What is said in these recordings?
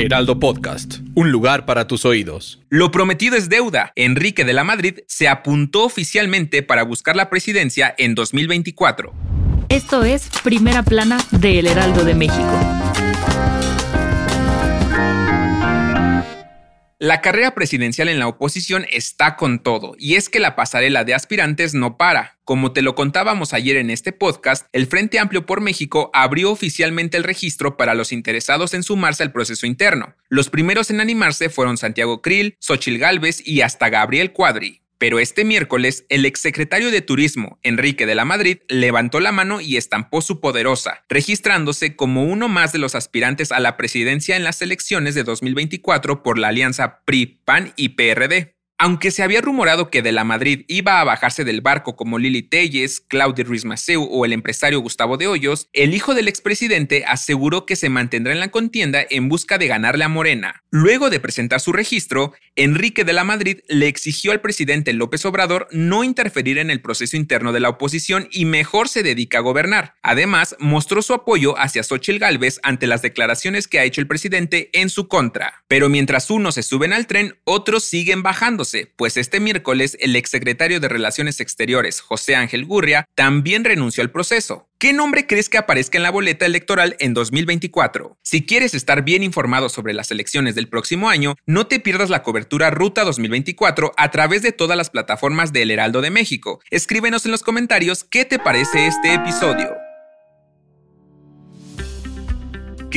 Heraldo Podcast, un lugar para tus oídos. Lo prometido es deuda. Enrique de la Madrid se apuntó oficialmente para buscar la presidencia en 2024. Esto es Primera Plana de El Heraldo de México. La carrera presidencial en la oposición está con todo, y es que la pasarela de aspirantes no para. Como te lo contábamos ayer en este podcast, el Frente Amplio por México abrió oficialmente el registro para los interesados en sumarse al proceso interno. Los primeros en animarse fueron Santiago Krill, Xochil Gálvez y hasta Gabriel Cuadri. Pero este miércoles, el exsecretario de Turismo, Enrique de la Madrid, levantó la mano y estampó su poderosa, registrándose como uno más de los aspirantes a la presidencia en las elecciones de 2024 por la alianza PRI, PAN y PRD. Aunque se había rumorado que de la Madrid iba a bajarse del barco como Lili Telles, Claudia Ruiz Maceu o el empresario Gustavo de Hoyos, el hijo del expresidente aseguró que se mantendrá en la contienda en busca de ganarle a Morena. Luego de presentar su registro, Enrique de la Madrid le exigió al presidente López Obrador no interferir en el proceso interno de la oposición y mejor se dedica a gobernar. Además, mostró su apoyo hacia Xochitl Gálvez ante las declaraciones que ha hecho el presidente en su contra. Pero mientras unos se suben al tren, otros siguen pues este miércoles el exsecretario de Relaciones Exteriores, José Ángel Gurria, también renunció al proceso. ¿Qué nombre crees que aparezca en la boleta electoral en 2024? Si quieres estar bien informado sobre las elecciones del próximo año, no te pierdas la cobertura Ruta 2024 a través de todas las plataformas del Heraldo de México. Escríbenos en los comentarios qué te parece este episodio.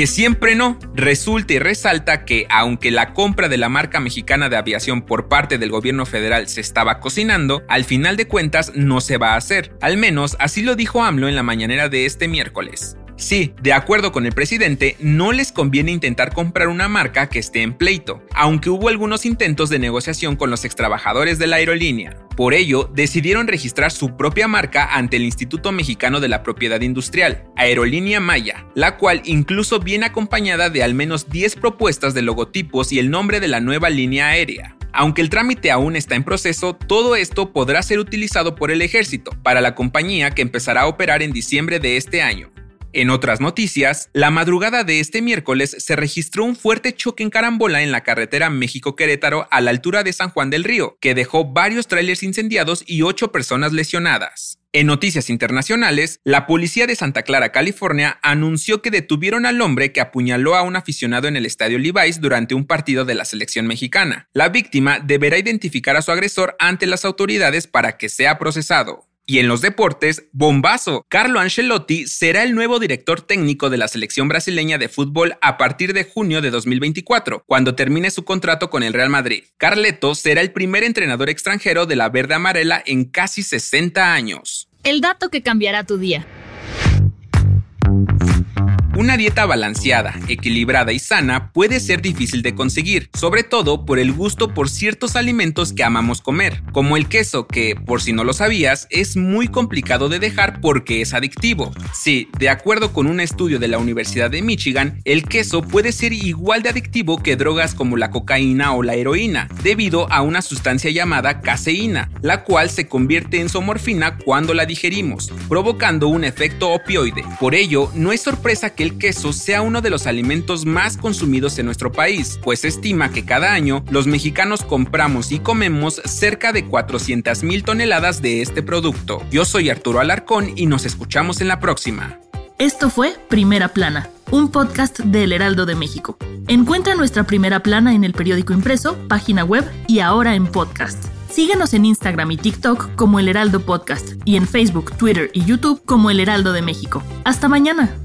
Que siempre no. Resulta y resalta que aunque la compra de la marca mexicana de aviación por parte del gobierno federal se estaba cocinando, al final de cuentas no se va a hacer. Al menos así lo dijo AMLO en la mañanera de este miércoles. Sí, de acuerdo con el presidente, no les conviene intentar comprar una marca que esté en pleito, aunque hubo algunos intentos de negociación con los extrabajadores de la aerolínea. Por ello, decidieron registrar su propia marca ante el Instituto Mexicano de la Propiedad Industrial, Aerolínea Maya, la cual incluso viene acompañada de al menos 10 propuestas de logotipos y el nombre de la nueva línea aérea. Aunque el trámite aún está en proceso, todo esto podrá ser utilizado por el ejército para la compañía que empezará a operar en diciembre de este año. En otras noticias, la madrugada de este miércoles se registró un fuerte choque en carambola en la carretera México-Querétaro a la altura de San Juan del Río, que dejó varios trailers incendiados y ocho personas lesionadas. En noticias internacionales, la policía de Santa Clara, California, anunció que detuvieron al hombre que apuñaló a un aficionado en el estadio Levi's durante un partido de la selección mexicana. La víctima deberá identificar a su agresor ante las autoridades para que sea procesado. Y en los deportes, bombazo. Carlo Ancelotti será el nuevo director técnico de la selección brasileña de fútbol a partir de junio de 2024, cuando termine su contrato con el Real Madrid. Carleto será el primer entrenador extranjero de la verde amarela en casi 60 años. El dato que cambiará tu día. Una dieta balanceada, equilibrada y sana puede ser difícil de conseguir, sobre todo por el gusto por ciertos alimentos que amamos comer, como el queso que, por si no lo sabías, es muy complicado de dejar porque es adictivo. Sí, de acuerdo con un estudio de la Universidad de Michigan, el queso puede ser igual de adictivo que drogas como la cocaína o la heroína, debido a una sustancia llamada caseína, la cual se convierte en somorfina cuando la digerimos, provocando un efecto opioide. Por ello, no es sorpresa el queso sea uno de los alimentos más consumidos en nuestro país, pues se estima que cada año los mexicanos compramos y comemos cerca de 400 mil toneladas de este producto. Yo soy Arturo Alarcón y nos escuchamos en la próxima. Esto fue Primera Plana, un podcast del Heraldo de México. Encuentra nuestra Primera Plana en el periódico impreso, página web y ahora en podcast. Síguenos en Instagram y TikTok como El Heraldo Podcast y en Facebook, Twitter y YouTube como El Heraldo de México. Hasta mañana.